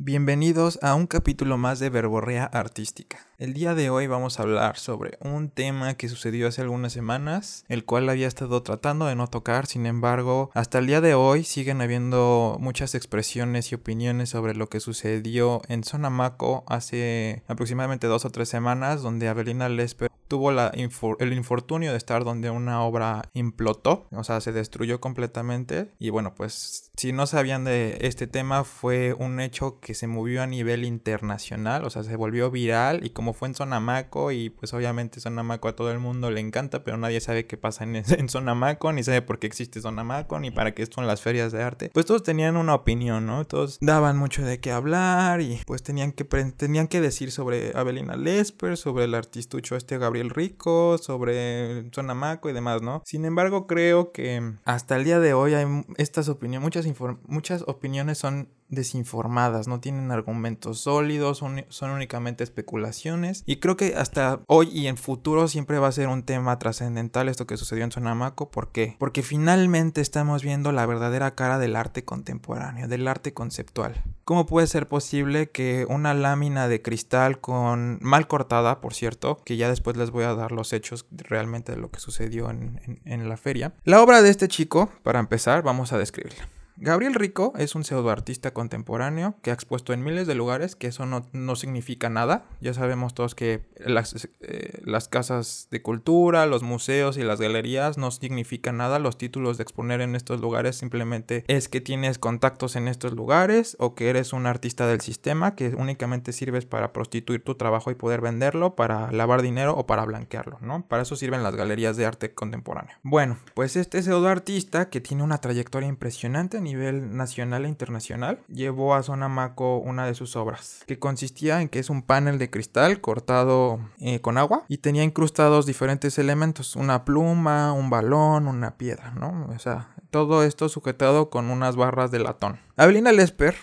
Bienvenidos a un capítulo más de Verborrea Artística. El día de hoy vamos a hablar sobre un tema que sucedió hace algunas semanas, el cual había estado tratando de no tocar, sin embargo, hasta el día de hoy siguen habiendo muchas expresiones y opiniones sobre lo que sucedió en Sonamaco hace aproximadamente dos o tres semanas, donde Avelina Lesper tuvo la el infortunio de estar donde una obra implotó, o sea, se destruyó completamente. Y bueno, pues si no sabían de este tema, fue un hecho que se movió a nivel internacional, o sea, se volvió viral y como fue en Sonamaco y pues obviamente Sonamaco a todo el mundo le encanta, pero nadie sabe qué pasa en, en Sonamaco, ni sabe por qué existe Sonamaco, ni para qué son las ferias de arte. Pues todos tenían una opinión, ¿no? Todos daban mucho de qué hablar y pues tenían que, tenían que decir sobre Avelina Lesper, sobre el artistucho este Gabriel el Rico, sobre Sonamaco y demás, ¿no? Sin embargo, creo que hasta el día de hoy hay estas opiniones, muchas, muchas opiniones son desinformadas, no tienen argumentos sólidos, son, únicamente especulaciones. Y creo que hasta hoy y en futuro siempre va a ser un tema trascendental esto que sucedió en Sonamaco. ¿Por qué? Porque finalmente estamos viendo la verdadera cara del arte contemporáneo, del arte conceptual. ¿Cómo puede ser posible que una lámina de cristal con mal cortada, por cierto, que ya después les voy a dar los hechos realmente de lo que sucedió en, en la feria? La obra de este chico, para empezar, vamos a describirla. Gabriel Rico es un pseudoartista contemporáneo que ha expuesto en miles de lugares, que eso no, significa nada. Ya sabemos todos que las, eh, las, casas de cultura, los museos y las galerías no significan nada. Los títulos de exponer en estos lugares simplemente es que tienes contactos en estos lugares o que eres un artista del sistema que únicamente sirves para prostituir tu trabajo y poder venderlo, para lavar dinero o para blanquearlo, ¿no? Para eso sirven las galerías de arte contemporáneo. Bueno, pues este pseudoartista que tiene una trayectoria impresionante nivel nacional e internacional, llevó a Sonamaco una de sus obras, que consistía en que es un panel de cristal cortado eh, con agua y tenía incrustados diferentes elementos, una pluma, un balón, una piedra, ¿no? O sea, todo esto sujetado con unas barras de latón. Avelina Lesper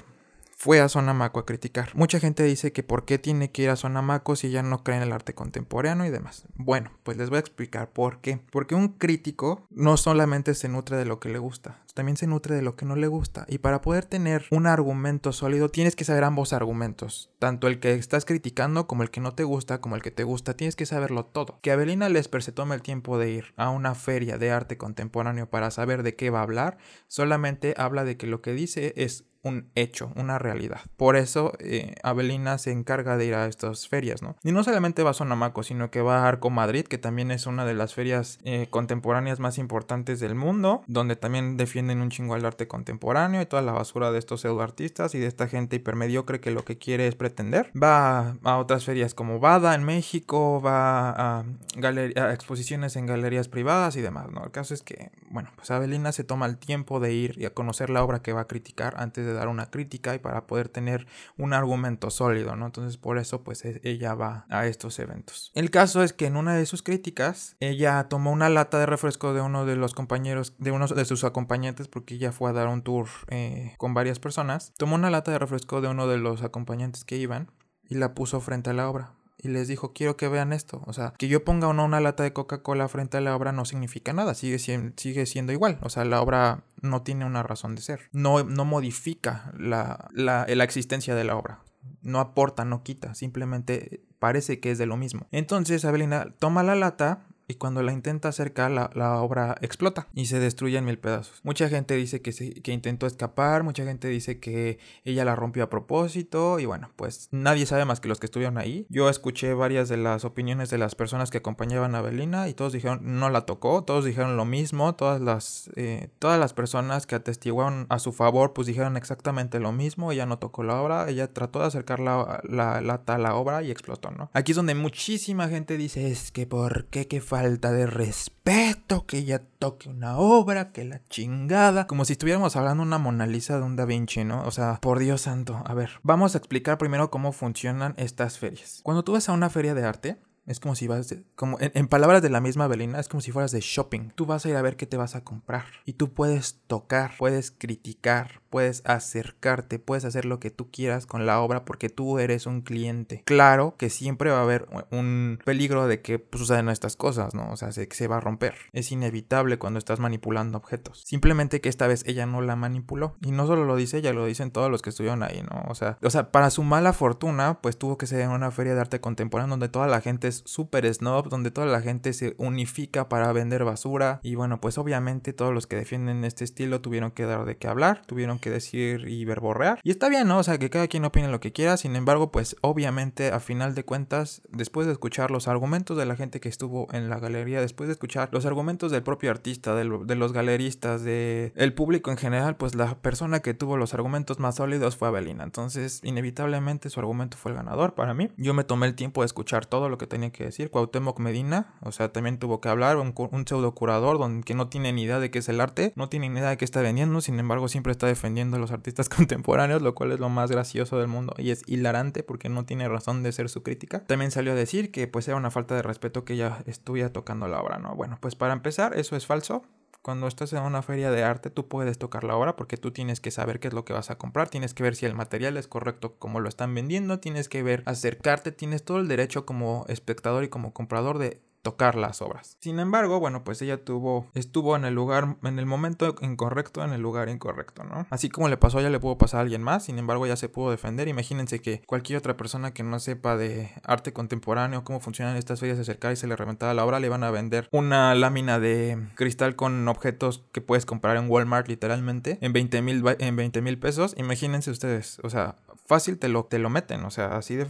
fue a Sonamaco a criticar. Mucha gente dice que por qué tiene que ir a Sonamaco si ya no cree en el arte contemporáneo y demás. Bueno, pues les voy a explicar por qué. Porque un crítico no solamente se nutre de lo que le gusta, también se nutre de lo que no le gusta. Y para poder tener un argumento sólido, tienes que saber ambos argumentos. Tanto el que estás criticando como el que no te gusta, como el que te gusta, tienes que saberlo todo. Que Avelina Lesper se tome el tiempo de ir a una feria de arte contemporáneo para saber de qué va a hablar, solamente habla de que lo que dice es un hecho, una realidad. Por eso eh, Avelina se encarga de ir a estas ferias, ¿no? Y no solamente va a Sonamaco, sino que va a Arco Madrid, que también es una de las ferias eh, contemporáneas más importantes del mundo, donde también defienden un chingo al arte contemporáneo y toda la basura de estos pseudoartistas y de esta gente hipermediocre que lo que quiere es pretender. Va a otras ferias como Bada en México, va a, exposiciones en galerías privadas y demás, ¿no? El caso es que, bueno, pues Avelina se toma el tiempo de ir y a conocer la obra que va a criticar antes de dar una crítica y para poder tener un argumento sólido, ¿no? Entonces por eso pues e, ella va a estos eventos. El caso es que en una de sus críticas ella tomó una lata de refresco de uno de los compañeros, de uno de sus acompañantes porque ella fue a dar un tour eh, con varias personas, tomó una lata de refresco de uno de los acompañantes que iban y la puso frente a la obra y les dijo, quiero que vean esto. O sea, que yo ponga o no una lata de Coca-Cola frente a la obra no significa nada, sigue, siendo igual. O sea, la obra no tiene una razón de ser. No, no modifica la, la, la existencia de la obra. No aporta, no quita, simplemente parece que es de lo mismo. Entonces Abelina toma la lata y cuando la intenta acercar la, la, obra explota y se destruye en mil pedazos. Mucha gente dice que, se, que intentó escapar, mucha gente dice que ella la rompió a propósito y bueno, pues nadie sabe más que los que estuvieron ahí. Yo escuché varias de las opiniones de las personas que acompañaban a Belina y todos dijeron no la tocó, todos dijeron lo mismo, todas las, eh, todas las personas que atestiguaron a su favor pues dijeron exactamente lo mismo, ella no tocó la obra, ella trató de acercar la, la lata a la obra y explotó, ¿no? Aquí es donde muchísima gente dice es que por qué, qué falta de respeto, que ella toque una obra, que la chingada. Como si estuviéramos hablando de una Mona Lisa de un Da Vinci, ¿no? O sea, por Dios santo. A ver, vamos a explicar primero cómo funcionan estas ferias. Cuando tú vas a una feria de arte, es como si vas, como en, palabras de la misma Belina, es como si fueras de shopping. Tú vas a ir a ver qué te vas a comprar. Y tú puedes tocar, puedes criticar, puedes acercarte, puedes hacer lo que tú quieras con la obra porque tú eres un cliente. Claro que siempre va a haber un peligro de que pues, sucedan estas cosas, ¿no? O sea, se, se va a romper. Es inevitable cuando estás manipulando objetos. Simplemente que esta vez ella no la manipuló. Y no solo lo dice ella, lo dicen todos los que estuvieron ahí, ¿no? O sea, o sea para su mala fortuna, pues tuvo que ser en una feria de arte contemporáneo donde toda la gente es súper snob, donde toda la gente se unifica para vender basura. Y bueno, pues obviamente todos los que defienden este estilo tuvieron que dar de qué hablar, tuvieron que decir y verborrear. Y está bien, ¿no? O sea, que cada quien opine lo que quiera. Sin embargo, pues obviamente a final de cuentas, después de escuchar los argumentos de la gente que estuvo en la galería, después de escuchar los argumentos del propio artista, de, los galeristas, de el público en general, pues la persona que tuvo los argumentos más sólidos fue Abelina. Entonces, inevitablemente su argumento fue el ganador para mí. Yo me tomé el tiempo de escuchar todo lo que tenía que decir. Cuauhtémoc Medina, o sea, también tuvo que hablar, un, un pseudo curador donde, que no tiene ni idea de qué es el arte, no tiene ni idea de qué está vendiendo, sin embargo siempre está defendiendo los artistas contemporáneos, lo cual es lo más gracioso del mundo y es hilarante porque no tiene razón de ser su crítica. También salió a decir que pues era una falta de respeto que ella estuviera tocando la obra, ¿no? Bueno, pues para empezar, eso es falso. Cuando estás en una feria de arte, tú puedes tocar la obra porque tú tienes que saber qué es lo que vas a comprar, tienes que ver si el material es correcto como lo están vendiendo, tienes que ver, acercarte, tienes todo el derecho como espectador y como comprador de tocar las obras. Sin embargo, bueno, pues ella tuvo, estuvo en el lugar, en el momento incorrecto, en el lugar incorrecto, ¿no? Así como le pasó a ella, le pudo pasar a alguien más, sin embargo, ella se pudo defender. Imagínense que cualquier otra persona que no sepa de arte contemporáneo, cómo funcionan estas ferias, se acercara y se le reventaba la obra, le iban a vender una lámina de cristal con objetos que puedes comprar en Walmart literalmente en 20 mil en 20 mil pesos. Imagínense ustedes, o sea, fácil te lo, te lo meten, o sea, así de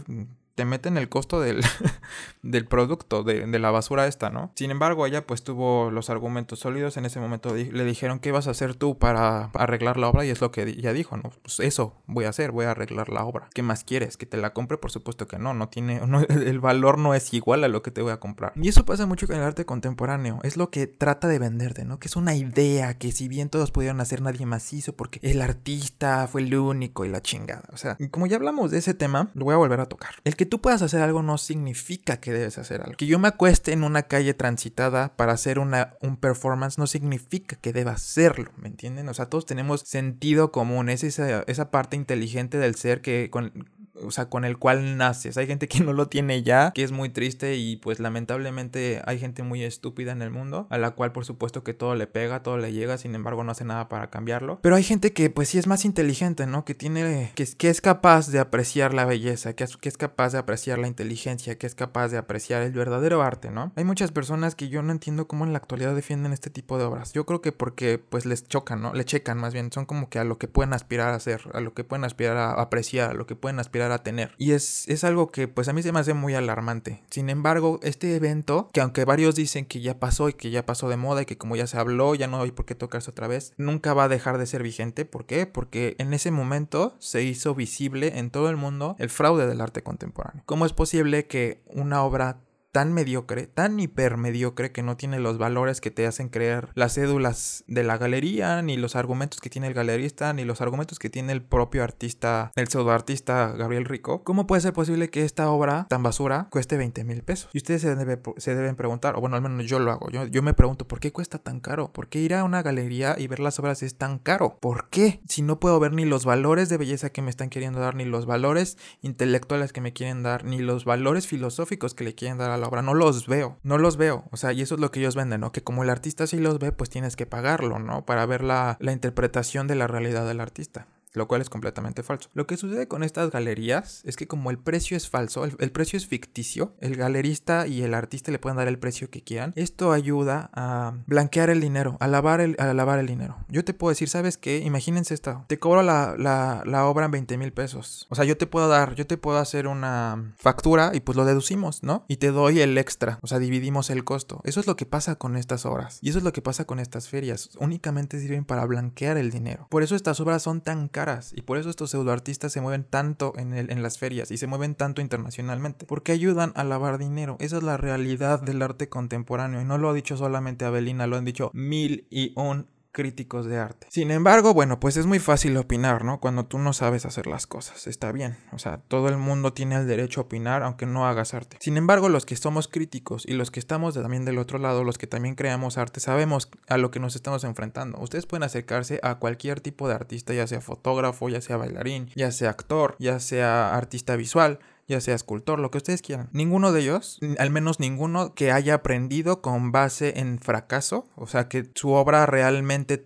te meten el costo del, del producto, de, la basura esta, ¿no? Sin embargo, ella pues tuvo los argumentos sólidos. En ese momento le dijeron, ¿qué vas a hacer tú para arreglar la obra? Y es lo que ella dijo, ¿no? Pues eso voy a hacer, voy a arreglar la obra. ¿Qué más quieres? ¿Que te la compre? Por supuesto que no, no tiene, el valor no es igual a lo que te voy a comprar. Y eso pasa mucho con el arte contemporáneo. Es lo que trata de venderte, ¿no? Que es una idea que si bien todos pudieron hacer, nadie más hizo porque el artista fue el único y la chingada. O sea, como ya hablamos de ese tema, lo voy a volver a tocar. El que tú puedas hacer algo no significa que debes hacer algo. Que yo me acueste en una calle transitada para hacer una, un performance no significa que deba hacerlo, ¿me entienden? O sea, todos tenemos sentido común, es esa, esa parte inteligente del ser que con, o sea, con el cual naces. Hay gente que no lo tiene ya, que es muy triste y pues lamentablemente hay gente muy estúpida en el mundo, a la cual por supuesto que todo le pega, todo le llega, sin embargo no hace nada para cambiarlo. Pero hay gente que pues sí es más inteligente, ¿no? Que tiene, que, que es capaz de apreciar la belleza, que que es capaz de apreciar la inteligencia, que es capaz de apreciar el verdadero arte, ¿no? Hay muchas personas que yo no entiendo cómo en la actualidad defienden este tipo de obras. Yo creo que porque pues les chocan, ¿no? Le checan más bien, son como que a lo que pueden aspirar a hacer, a lo que pueden aspirar a apreciar, a lo que pueden aspirar a tener. Y es, es algo que pues a mí se me hace muy alarmante. Sin embargo, este evento, que aunque varios dicen que ya pasó y que ya pasó de moda y que como ya se habló, ya no hay por qué tocarse otra vez, nunca va a dejar de ser vigente. ¿Por qué? Porque en ese momento se hizo visible en todo el mundo el fraude del arte contemporáneo. ¿Cómo es posible que una obra tan mediocre, tan hiper mediocre que no tiene los valores que te hacen creer las cédulas de la galería, ni los argumentos que tiene el galerista, ni los argumentos que tiene el propio artista, el pseudoartista Gabriel Rico. ¿Cómo puede ser posible que esta obra tan basura cueste 20 mil pesos? Y ustedes se, se, deben preguntar, o bueno, al menos yo lo hago, yo, yo me pregunto, ¿por qué cuesta tan caro? ¿Por qué ir a una galería y ver las obras es tan caro? ¿Por qué? Si no puedo ver ni los valores de belleza que me están queriendo dar, ni los valores intelectuales que me quieren dar, ni los valores filosóficos que le quieren dar a la obra, no los veo, no los veo, o sea, y eso es lo que ellos venden, ¿no? Que como el artista sí los ve, pues tienes que pagarlo, ¿no? Para ver la, la interpretación de la realidad del artista lo cual es completamente falso. Lo que sucede con estas galerías es que como el precio es falso, el, precio es ficticio, el galerista y el artista le pueden dar el precio que quieran, esto ayuda a blanquear el dinero, a lavar el, a lavar el dinero. Yo te puedo decir, ¿sabes qué? Imagínense esto, te cobro la, la, la obra en 20 mil pesos. O sea, yo te puedo dar, yo te puedo hacer una factura y pues lo deducimos, ¿no? Y te doy el extra, o sea, dividimos el costo. Eso es lo que pasa con estas obras. Y eso es lo que pasa con estas ferias. Únicamente sirven para blanquear el dinero. Por eso estas obras son tan caras y por eso estos pseudoartistas se mueven tanto en, el, en las ferias y se mueven tanto internacionalmente. Porque ayudan a lavar dinero. Esa es la realidad del arte contemporáneo. Y no lo ha dicho solamente Abelina, lo han dicho mil y un críticos de arte. Sin embargo, bueno, pues es muy fácil opinar, ¿no? Cuando tú no sabes hacer las cosas, está bien. O sea, todo el mundo tiene el derecho a opinar aunque no hagas arte. Sin embargo, los que somos críticos y los que estamos también del otro lado, los que también creamos arte, sabemos a lo que nos estamos enfrentando. Ustedes pueden acercarse a cualquier tipo de artista, ya sea fotógrafo, ya sea bailarín, ya sea actor, ya sea artista visual ya sea escultor, lo que ustedes quieran. Ninguno de ellos, al menos ninguno que haya aprendido con base en fracaso, o sea, que su obra realmente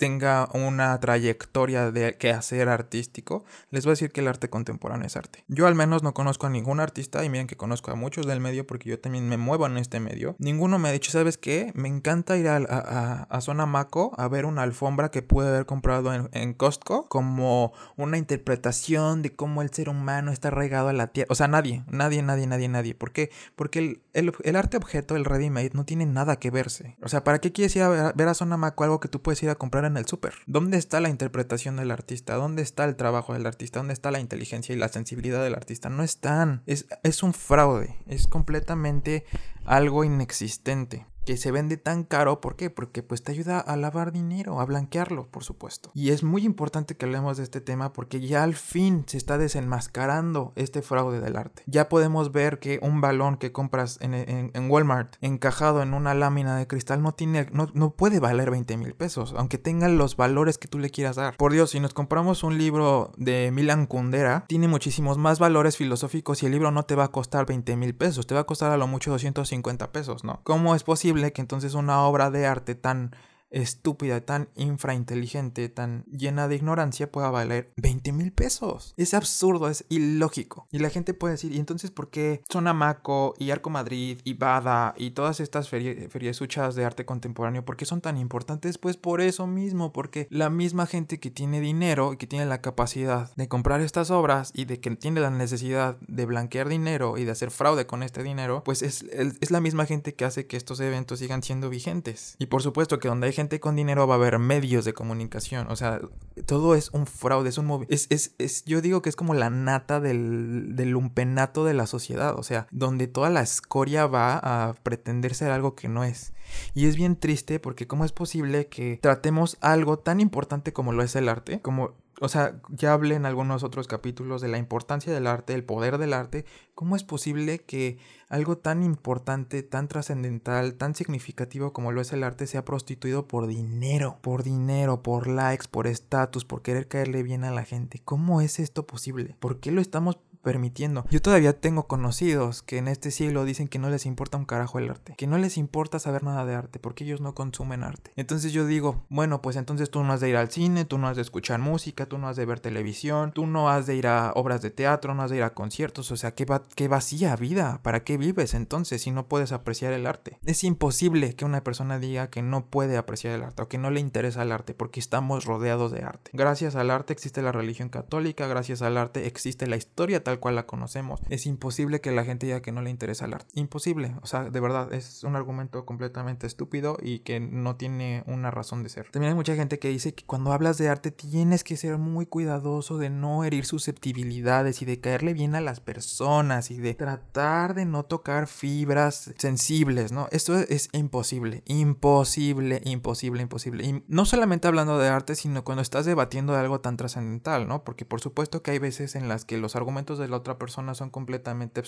tenga una trayectoria de quehacer artístico, les voy a decir que el arte contemporáneo es arte. Yo al menos no conozco a ningún artista, y miren que conozco a muchos del medio porque yo también me muevo en este medio. Ninguno me ha dicho, ¿sabes qué? Me encanta ir a, a, a Zona Maco a ver una alfombra que pude haber comprado en, en Costco como una interpretación de cómo el ser humano está arraigado a la o sea, nadie, nadie, nadie, nadie, nadie. ¿Por qué? Porque el, arte objeto, el ready-made, no tiene nada que verse. O sea, ¿para qué quieres ir a ver, a, Zona Maco algo que tú puedes ir a comprar en el súper? ¿Dónde está la interpretación del artista? ¿Dónde está el trabajo del artista? ¿Dónde está la inteligencia y la sensibilidad del artista? No están. Es, un fraude. Es completamente algo inexistente que se vende tan caro, ¿por qué? Porque pues te ayuda a lavar dinero, a blanquearlo, por supuesto. Y es muy importante que hablemos de este tema porque ya al fin se está desenmascarando este fraude del arte. Ya podemos ver que un balón que compras en, Walmart encajado en una lámina de cristal no tiene, no, no puede valer 20 mil pesos, aunque tenga los valores que tú le quieras dar. Por Dios, si nos compramos un libro de Milan Kundera, tiene muchísimos más valores filosóficos y el libro no te va a costar 20 mil pesos, te va a costar a lo mucho 250 pesos, ¿no? ¿Cómo es posible? Que entonces una obra de arte tan estúpida, tan infrainteligente, tan llena de ignorancia pueda valer 20 mil pesos. Es absurdo, es ilógico. Y la gente puede decir, ¿y entonces por qué Sonamaco y Arco Madrid y Bada y todas estas feriesuchas de arte contemporáneo, por qué son tan importantes? Pues por eso mismo, porque la misma gente que tiene dinero y que tiene la capacidad de comprar estas obras y de que tiene la necesidad de blanquear dinero y de hacer fraude con este dinero, pues es, es la misma gente que hace que estos eventos sigan siendo vigentes. Y por supuesto que donde hay gente con dinero va a haber medios de comunicación. O sea, todo es un fraude, es un móvil. Es, es, es, yo digo que es como la nata del, del lumpenato de la sociedad. O sea, donde toda la escoria va a pretender ser algo que no es. Y es bien triste porque cómo es posible que tratemos algo tan importante como lo es el arte, como o sea, ya hablé en algunos otros capítulos de la importancia del arte, el poder del arte. ¿Cómo es posible que algo tan importante, tan trascendental, tan significativo como lo es el arte sea prostituido por dinero? Por dinero, por likes, por estatus, por querer caerle bien a la gente. ¿Cómo es esto posible? ¿Por qué lo estamos permitiendo. Yo todavía tengo conocidos que en este siglo dicen que no les importa un carajo el arte, que no les importa saber nada de arte, porque ellos no consumen arte. Entonces yo digo, bueno, pues entonces tú no has de ir al cine, tú no has de escuchar música, tú no has de ver televisión, tú no has de ir a obras de teatro, no has de ir a conciertos, o sea, qué, qué vacía vida, ¿para qué vives entonces si no puedes apreciar el arte? Es imposible que una persona diga que no puede apreciar el arte o que no le interesa el arte porque estamos rodeados de arte. Gracias al arte existe la religión católica, gracias al arte existe la historia tal cual la conocemos. Es imposible que la gente diga que no le interesa el arte. Imposible. O sea, de verdad, es un argumento completamente estúpido y que no tiene una razón de ser. También hay mucha gente que dice que cuando hablas de arte tienes que ser muy cuidadoso de no herir susceptibilidades y de caerle bien a las personas y de tratar de no tocar fibras sensibles, ¿no? Esto es imposible. Imposible, imposible, imposible. Y no solamente hablando de arte, sino cuando estás debatiendo de algo tan trascendental, ¿no? Porque por supuesto que hay veces en las que los argumentos de la otra persona son completamente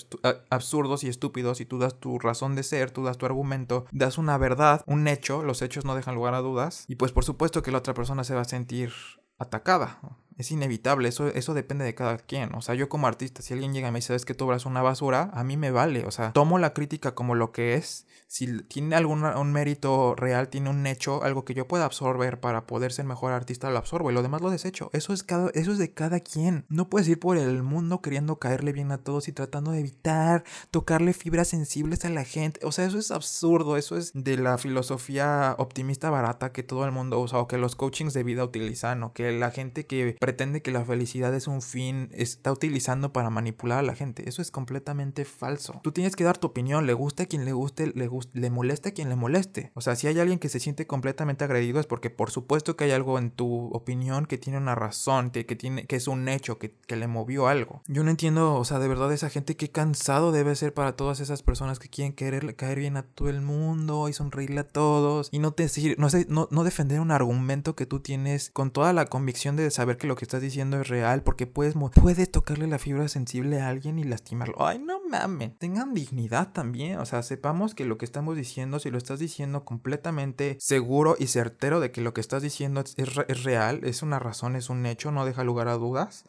absurdos y estúpidos y tú das tu razón de ser, tú das tu argumento, das una verdad, un hecho, los hechos no dejan lugar a dudas y pues por supuesto que la otra persona se va a sentir atacada. Es inevitable, eso, eso depende de cada quien. O sea, yo como artista, si alguien llega y me dice, sabes que tu obra es una basura, a mí me vale. O sea, tomo la crítica como lo que es. Si tiene algún un mérito real, tiene un hecho, algo que yo pueda absorber para poder ser mejor artista, lo absorbo y lo demás lo desecho. Eso es, cada, eso es de cada quien. No puedes ir por el mundo queriendo caerle bien a todos y tratando de evitar tocarle fibras sensibles a la gente. O sea, eso es absurdo. Eso es de la filosofía optimista barata que todo el mundo usa o que los coachings de vida utilizan o que la gente que pretende que la felicidad es un fin, está utilizando para manipular a la gente. Eso es completamente falso. Tú tienes que dar tu opinión, le guste a quien le guste, le, le moleste a quien le moleste. O sea, si hay alguien que se siente completamente agredido es porque por supuesto que hay algo en tu opinión que tiene una razón, que, tiene, que es un hecho, que, que le movió algo. Yo no entiendo, o sea, de verdad esa gente qué cansado debe ser para todas esas personas que quieren querer caer bien a todo el mundo y sonreírle a todos y no te no, no defender un argumento que tú tienes con toda la convicción de saber que lo que estás diciendo es real porque puedes, puedes tocarle la fibra sensible a alguien y lastimarlo. Ay, no mames, tengan dignidad también, o sea, sepamos que lo que estamos diciendo, si lo estás diciendo completamente seguro y certero de que lo que estás diciendo es, es real, es una razón, es un hecho, no deja lugar a dudas.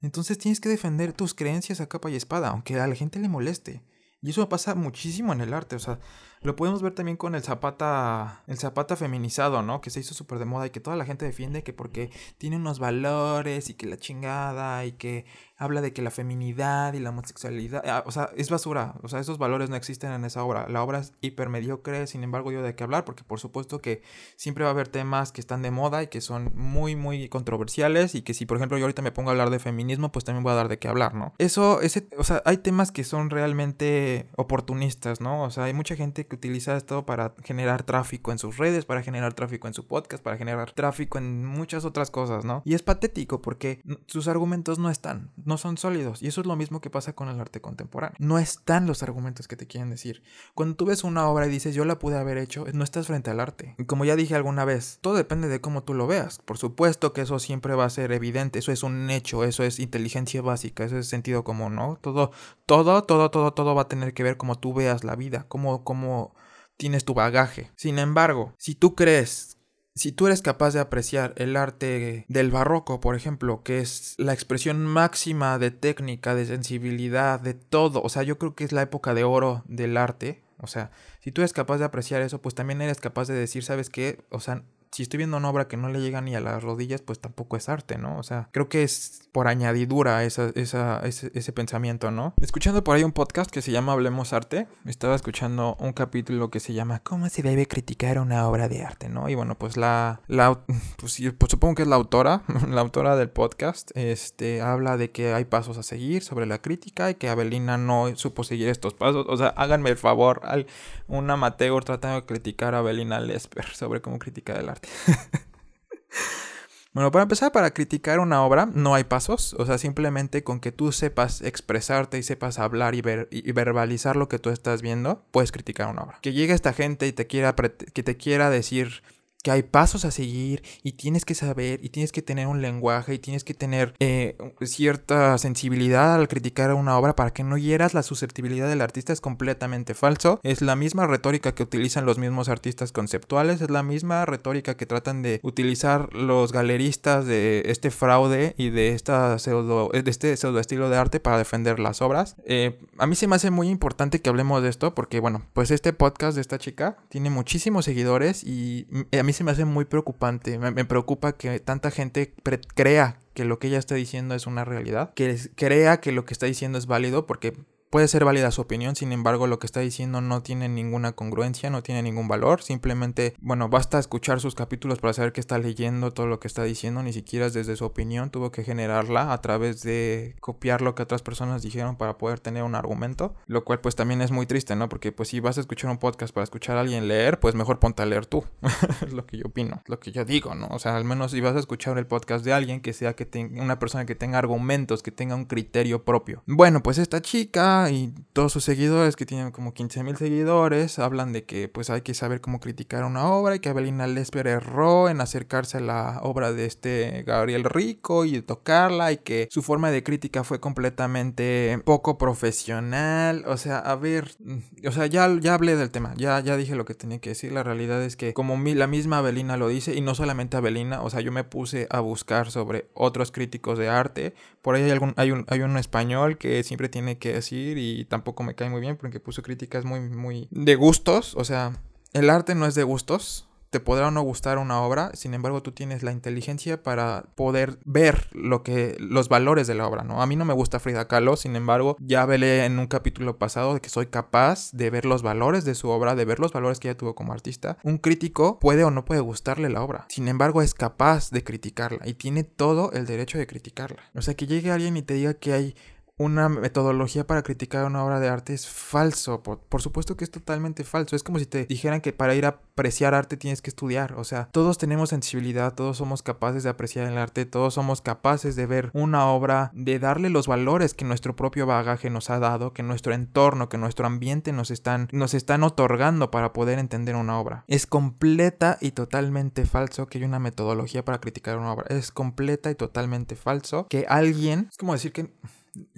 Entonces tienes que defender tus creencias a capa y espada, aunque a la gente le moleste. Y eso pasa muchísimo en el arte, o sea, lo podemos ver también con el Zapata, el Zapata feminizado, ¿no? Que se hizo súper de moda y que toda la gente defiende que porque tiene unos valores y que la chingada y que habla de que la feminidad y la homosexualidad, ah, o sea, es basura, o sea, esos valores no existen en esa obra. La obra es hiper mediocre, sin embargo, yo de qué hablar, porque por supuesto que siempre va a haber temas que están de moda y que son muy, muy controversiales y que si, por ejemplo, yo ahorita me pongo a hablar de feminismo, pues también voy a dar de qué hablar, ¿no? Eso, ese, o sea, hay temas que son realmente oportunistas, ¿no? O sea, hay mucha gente que utiliza esto para generar tráfico en sus redes, para generar tráfico en su podcast, para generar tráfico en muchas otras cosas, ¿no? Y es patético porque sus argumentos no están, no son sólidos. Y eso es lo mismo que pasa con el arte contemporáneo. No están los argumentos que te quieren decir. Cuando tú ves una obra y dices yo la pude haber hecho, no estás frente al arte. Y como ya dije alguna vez, todo depende de cómo tú lo veas. Por supuesto que eso siempre va a ser evidente, eso es un hecho, eso es inteligencia básica, eso es sentido común, ¿no? Todo, todo, todo, todo, todo va a tener que ver cómo tú veas la vida, cómo, cómo tienes tu bagaje. Sin embargo, si tú crees si tú eres capaz de apreciar el arte del barroco, por ejemplo, que es la expresión máxima de técnica, de sensibilidad, de todo, o sea, yo creo que es la época de oro del arte, o sea, si tú eres capaz de apreciar eso, pues también eres capaz de decir, ¿sabes qué? O sea, si estoy viendo una obra que no le llega ni a las rodillas, pues tampoco es arte, ¿no? O sea, creo que es por añadidura esa, esa, ese, ese, pensamiento, ¿no? Escuchando por ahí un podcast que se llama Hablemos Arte, estaba escuchando un capítulo que se llama ¿Cómo se debe criticar una obra de arte, ¿no? Y bueno, pues la, la pues, pues supongo que es la autora, la autora del podcast, este, habla de que hay pasos a seguir sobre la crítica y que Abelina no supo seguir estos pasos. O sea, háganme el favor, hay un amateur tratando de criticar a Abelina Lesper sobre cómo criticar el arte. Bueno, para empezar, para criticar una obra no hay pasos, o sea, simplemente con que tú sepas expresarte y sepas hablar y, ver, y verbalizar lo que tú estás viendo, puedes criticar una obra. Que llegue esta gente y te quiera, que te quiera decir que hay pasos a seguir y tienes que saber y tienes que tener un lenguaje y tienes que tener eh, cierta sensibilidad al criticar una obra para que no hieras la susceptibilidad del artista es completamente falso. Es la misma retórica que utilizan los mismos artistas conceptuales, es la misma retórica que tratan de utilizar los galeristas de este fraude y de, esta pseudo, de este pseudo estilo de arte para defender las obras. Eh, a mí se me hace muy importante que hablemos de esto porque, bueno, pues este podcast de esta chica tiene muchísimos seguidores y a mí se me hace muy preocupante. Me, preocupa que tanta gente crea que lo que ella está diciendo es una realidad, que crea que lo que está diciendo es válido, porque Puede ser válida su opinión, sin embargo lo que está diciendo no tiene ninguna congruencia, no tiene ningún valor, simplemente, bueno, basta escuchar sus capítulos para saber que está leyendo todo lo que está diciendo, ni siquiera desde su opinión, tuvo que generarla a través de copiar lo que otras personas dijeron para poder tener un argumento, lo cual pues también es muy triste, ¿no? Porque pues si vas a escuchar un podcast para escuchar a alguien leer, pues mejor ponte a leer tú, es lo que yo opino, lo que yo digo, ¿no? O sea, al menos si vas a escuchar el podcast de alguien que sea que tenga una persona que tenga argumentos, que tenga un criterio propio. Bueno, pues esta chica y todos sus seguidores, que tienen como 15 mil seguidores, hablan de que pues hay que saber cómo criticar una obra y que Abelina Lesper erró en acercarse a la obra de este Gabriel Rico y tocarla y que su forma de crítica fue completamente poco profesional. O sea, a ver, o sea, ya, ya hablé del tema, ya, ya dije lo que tenía que decir. La realidad es que como la misma Abelina lo dice, y no solamente Abelina, o sea, yo me puse a buscar sobre otros críticos de arte. Por ahí hay, algún, hay, un, hay un español que siempre tiene que decir y tampoco me cae muy bien porque puso críticas muy, muy de gustos. O sea, el arte no es de gustos. te podrá o no gustar una obra, sin embargo tú tienes la inteligencia para poder ver lo que los valores de la obra, ¿no? A mí no me gusta Frida Kahlo, sin embargo, ya velé en un capítulo pasado de que soy capaz de ver los valores de su obra, de ver los valores que ella tuvo como artista. Un crítico puede o no puede gustarle la obra, sin embargo es capaz de criticarla y tiene todo el derecho de criticarla. O sea, que llegue alguien y te diga que hay una metodología para criticar una obra de arte es falso. Por, supuesto que es totalmente falso. Es como si te dijeran que para ir a apreciar arte tienes que estudiar. O sea, todos tenemos sensibilidad, todos somos capaces de apreciar el arte, todos somos capaces de ver una obra, de darle los valores que nuestro propio bagaje nos ha dado, que nuestro entorno, que nuestro ambiente nos están, nos están otorgando para poder entender una obra. Es completa y totalmente falso que hay una metodología para criticar una obra. Es completa y totalmente falso que alguien... Es como decir que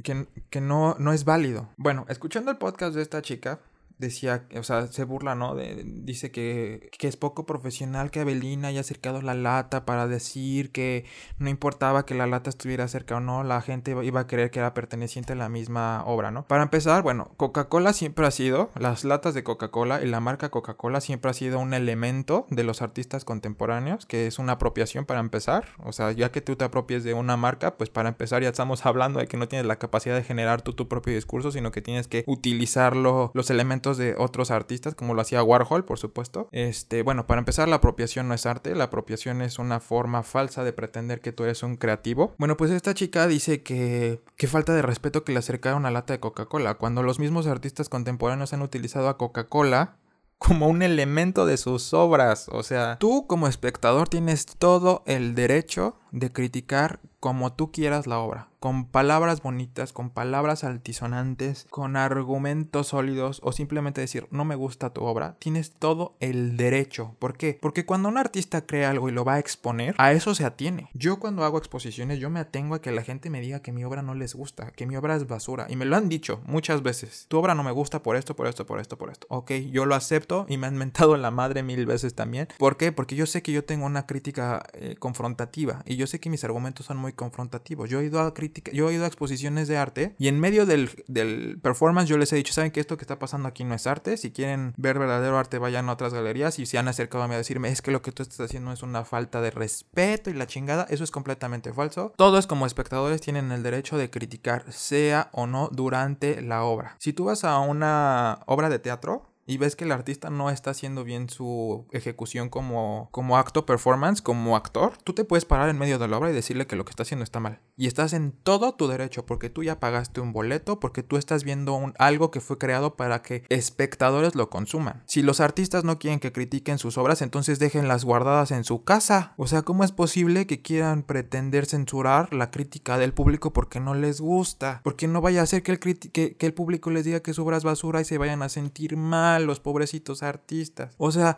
que, que no, no es válido. Bueno, escuchando el podcast de esta chica, decía, o sea, se burla, ¿no? Dice que, que, es poco profesional que Avelina haya acercado la lata para decir que no importaba que la lata estuviera cerca o no, la gente iba a creer que era perteneciente a la misma obra, ¿no? Para empezar, bueno, Coca-Cola siempre ha sido, las latas de Coca-Cola y la marca Coca-Cola siempre ha sido un elemento de los artistas contemporáneos, que es una apropiación para empezar, o sea, ya que tú te apropies de una marca, pues para empezar ya estamos hablando de que no tienes la capacidad de generar tu propio discurso, sino que tienes que utilizarlo, los elementos de otros artistas, como lo hacía Warhol, por supuesto. Este, bueno, para empezar, la apropiación no es arte, la apropiación es una forma falsa de pretender que tú eres un creativo. Bueno, pues esta chica dice que, que falta de respeto que le acercaron una lata de Coca-Cola, cuando los mismos artistas contemporáneos han utilizado a Coca-Cola como un elemento de sus obras. O sea, tú como espectador tienes todo el derecho de criticar como tú quieras la obra, con palabras bonitas, con palabras altisonantes, con argumentos sólidos o simplemente decir no me gusta tu obra, tienes todo el derecho. ¿Por qué? Porque cuando un artista crea algo y lo va a exponer, a eso se atiene. Yo cuando hago exposiciones yo me atengo a que la gente me diga que mi obra no les gusta, que mi obra es basura y me lo han dicho muchas veces. Tu obra no me gusta por esto, por esto, por esto, por esto. Ok, yo lo acepto y me han mentado la madre mil veces también. ¿Por qué? Porque yo sé que yo tengo una crítica eh, confrontativa y yo sé que mis argumentos son muy confrontativos. Yo he ido a crítica, yo he ido a exposiciones de arte y en medio del, del, performance yo les he dicho, ¿saben que esto que está pasando aquí no es arte? Si quieren ver verdadero arte vayan a otras galerías y se han acercado a mí a decirme, es que lo que tú estás haciendo es una falta de respeto y la chingada, eso es completamente falso. Todos como espectadores tienen el derecho de criticar, sea o no durante la obra. Si tú vas a una obra de teatro, y ves que el artista no está haciendo bien su ejecución como, como acto performance, como actor, tú te puedes parar en medio de la obra y decirle que lo que está haciendo está mal. Y estás en todo tu derecho porque tú ya pagaste un boleto, porque tú estás viendo un, algo que fue creado para que espectadores lo consuman. Si los artistas no quieren que critiquen sus obras, entonces déjenlas guardadas en su casa. O sea, ¿cómo es posible que quieran pretender censurar la crítica del público porque no les gusta? Porque no vaya a ser que el, que el público les diga que su obra es basura y se vayan a sentir mal los pobrecitos artistas. O sea,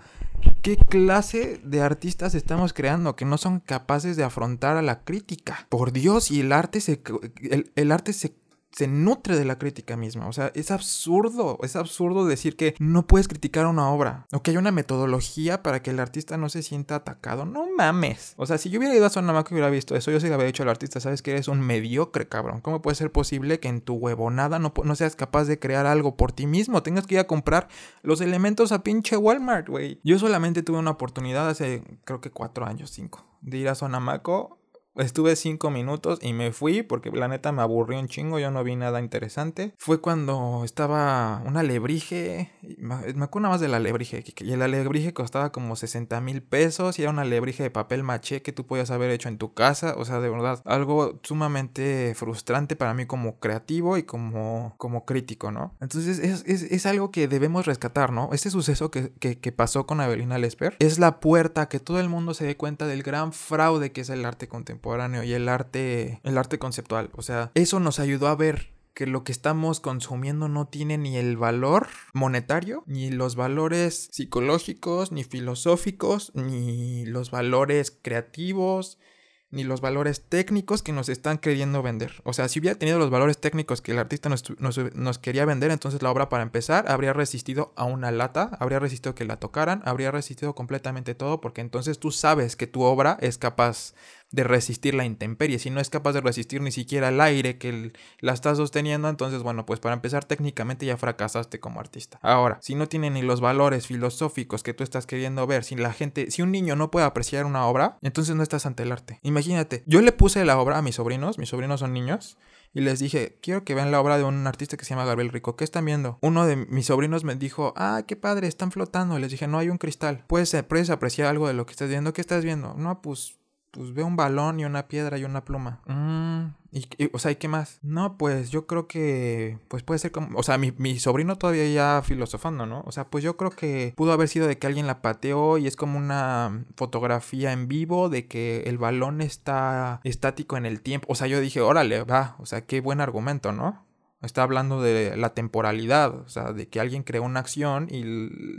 ¿qué clase de artistas estamos creando que no son capaces de afrontar a la crítica? Por Dios, y el arte se, el arte se se nutre de la crítica misma. O sea, es absurdo, es absurdo decir que no puedes criticar una obra o que hay una metodología para que el artista no se sienta atacado. No mames. O sea, si yo hubiera ido a Sonamaco y hubiera visto eso, yo sí le habría dicho al artista, sabes que eres un mediocre, cabrón. ¿Cómo puede ser posible que en tu huevonada no, no seas capaz de crear algo por ti mismo? Tengas que ir a comprar los elementos a pinche Walmart, güey. Yo solamente tuve una oportunidad hace, creo que cuatro años, cinco, de ir a Sonamaco Estuve cinco minutos y me fui porque la neta me aburrió un chingo, yo no vi nada interesante. Fue cuando estaba una alebrije, me acuerdo nada más de la alebrije, y el alebrije costaba como 60 mil pesos y era una alebrije de papel maché que tú podías haber hecho en tu casa, o sea, de verdad, algo sumamente frustrante para mí como creativo y como, como crítico, ¿no? Entonces es, es, es algo que debemos rescatar, ¿no? Este suceso que, que, que pasó con Avelina Lesper es la puerta que todo el mundo se dé cuenta del gran fraude que es el arte contemporáneo y el arte, el arte conceptual. O sea, eso nos ayudó a ver que lo que estamos consumiendo no tiene ni el valor monetario, ni los valores psicológicos, ni filosóficos, ni los valores creativos, ni los valores técnicos que nos están queriendo vender. O sea, si hubiera tenido los valores técnicos que el artista nos, nos, quería vender, entonces la obra para empezar habría resistido a una lata, habría resistido que la tocaran, habría resistido completamente todo, porque entonces tú sabes que tu obra es capaz de resistir la intemperie. Si no es capaz de resistir ni siquiera el aire que la está sosteniendo, entonces, bueno, pues para empezar, técnicamente ya fracasaste como artista. Ahora, si no tiene ni los valores filosóficos que tú estás queriendo ver, si la gente, si un niño no puede apreciar una obra, entonces no estás ante el arte. Imagínate, yo le puse la obra a mis sobrinos, mis sobrinos son niños, y les dije, quiero que vean la obra de un artista que se llama Gabriel Rico. ¿Qué están viendo? Uno de mis sobrinos me dijo, ah, qué padre, están flotando. Y les dije, no hay un cristal. ¿Puedes, puedes apreciar algo de lo que estás viendo? ¿Qué estás viendo? No, pues pues veo un balón y una piedra y una pluma. Mm, y, o sea, ¿y qué más? No, pues yo creo que, pues puede ser como, o sea, mi, mi, sobrino todavía ya filosofando, ¿no? O sea, pues yo creo que pudo haber sido de que alguien la pateó y es como una fotografía en vivo de que el balón está estático en el tiempo. O sea, yo dije, órale, va, o sea, qué buen argumento, ¿no? Está hablando de la temporalidad, o sea, de que alguien creó una acción y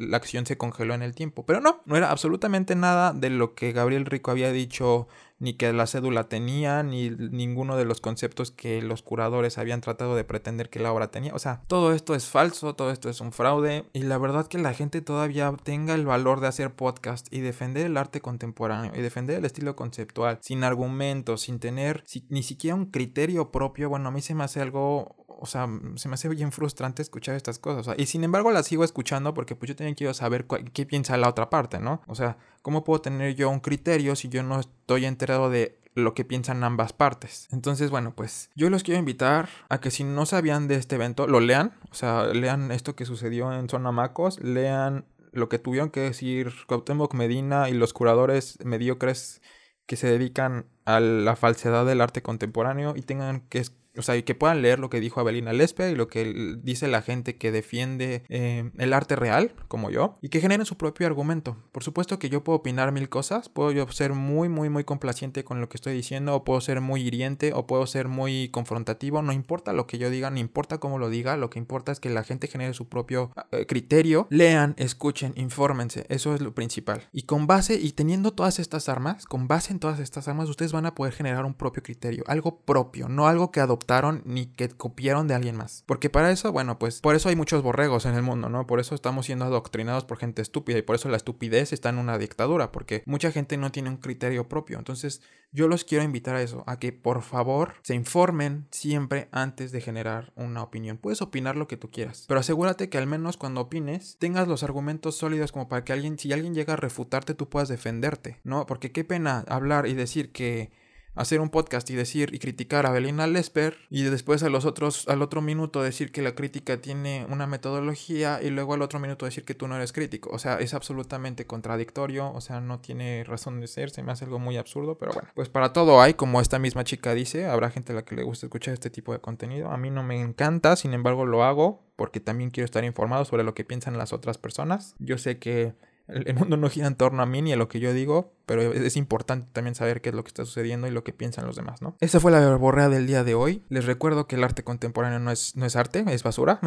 la acción se congeló en el tiempo. Pero no, no era absolutamente nada de lo que Gabriel Rico había dicho, ni que la cédula tenía, ni ninguno de los conceptos que los curadores habían tratado de pretender que la obra tenía. O sea, todo esto es falso, todo esto es un fraude. Y la verdad que la gente todavía tenga el valor de hacer podcast y defender el arte contemporáneo y defender el estilo conceptual, sin argumentos, sin tener ni siquiera un criterio propio, bueno, a mí se me hace algo o sea, se me hace bien frustrante escuchar estas cosas. y sin embargo las sigo escuchando porque pues yo también quiero saber qué piensa la otra parte, ¿no? O sea, ¿cómo puedo tener yo un criterio si yo no estoy enterado de lo que piensan ambas partes. Entonces, bueno, pues yo los quiero invitar a que si no sabían de este evento, lo lean. O sea, lean esto que sucedió en Zona Macos, lean lo que tuvieron que decir Cuauhtémoc Medina y los curadores mediocres que se dedican a la falsedad del arte contemporáneo y tengan que o sea, y que puedan leer lo que dijo Abelina Lespe y lo que dice la gente que defiende eh, el arte real, como yo, y que generen su propio argumento. Por supuesto que yo puedo opinar mil cosas, puedo yo ser muy, muy, muy complaciente con lo que estoy diciendo, o puedo ser muy hiriente, o puedo ser muy confrontativo, no importa lo que yo diga, no importa cómo lo diga, lo que importa es que la gente genere su propio eh, criterio, lean, escuchen, infórmense, eso es lo principal. Y con base, y teniendo todas estas armas, con base en todas estas armas, ustedes van a poder generar un propio criterio, algo propio, no algo que ni que copiaron de alguien más. Porque para eso, bueno, pues por eso hay muchos borregos en el mundo, ¿no? Por eso estamos siendo adoctrinados por gente estúpida y por eso la estupidez está en una dictadura, porque mucha gente no tiene un criterio propio. Entonces, yo los quiero invitar a eso, a que por favor se informen siempre antes de generar una opinión. Puedes opinar lo que tú quieras, pero asegúrate que al menos cuando opines tengas los argumentos sólidos como para que alguien, si alguien llega a refutarte, tú puedas defenderte, ¿no? Porque qué pena hablar y decir que hacer un podcast y decir y criticar a Belina Lesper y después a los otros al otro minuto decir que la crítica tiene una metodología y luego al otro minuto decir que tú no eres crítico. O sea, es absolutamente contradictorio, o sea, no tiene razón de ser, se me hace algo muy absurdo, pero bueno, pues para todo hay, como esta misma chica dice, habrá gente a la que le gusta escuchar este tipo de contenido. A mí no me encanta, sin embargo lo hago porque también quiero estar informado sobre lo que piensan las otras personas. Yo sé que el mundo no gira en torno a mí ni a lo que yo digo, pero es importante también saber qué es lo que está sucediendo y lo que piensan los demás, ¿no? Esa fue la verborrea del día de hoy. Les recuerdo que el arte contemporáneo no es, no es arte, es basura.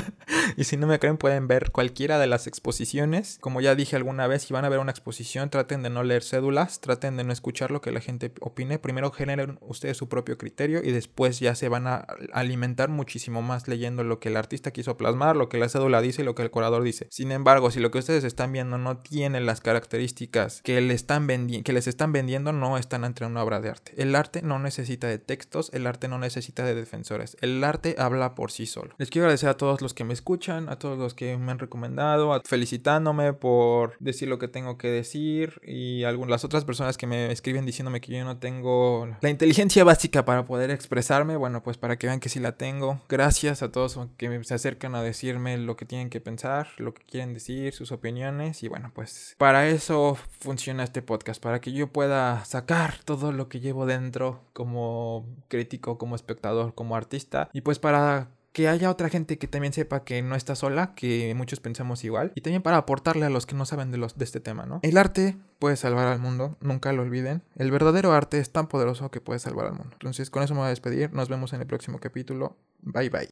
y si no me creen, pueden ver cualquiera de las exposiciones. Como ya dije alguna vez, si van a ver una exposición, traten de no leer cédulas, traten de no escuchar lo que la gente opine. Primero generen ustedes su propio criterio y después ya se van a alimentar muchísimo más leyendo lo que el artista quiso plasmar, lo que la cédula dice y lo que el curador dice. Sin embargo, si lo que ustedes están viendo no tiene las características que le están que les están vendiendo no están ante una obra de arte. El arte no necesita de textos, el arte no necesita de defensores. El arte habla por sí solo. Les quiero agradecer a todos los que me escuchan, a todos los que me han recomendado, felicitándome por decir lo que tengo que decir y algunas las otras personas que me escriben diciéndome que yo no tengo la inteligencia básica para poder expresarme. Bueno, pues para que vean que sí la tengo. Gracias a todos que se acercan a decirme lo que tienen que pensar, lo que quieren decir, sus opiniones y bueno, pues para eso funciona este podcast, para que yo pueda sacar todo lo que llevo dentro como crítico, como espectador, como artista y pues para que haya otra gente que también sepa que no está sola, que muchos pensamos igual, y también para aportarle a los que no saben de, los, de este tema, ¿no? El arte puede salvar al mundo, nunca lo olviden. El verdadero arte es tan poderoso que puede salvar al mundo. Entonces, con eso me voy a despedir. Nos vemos en el próximo capítulo. Bye bye.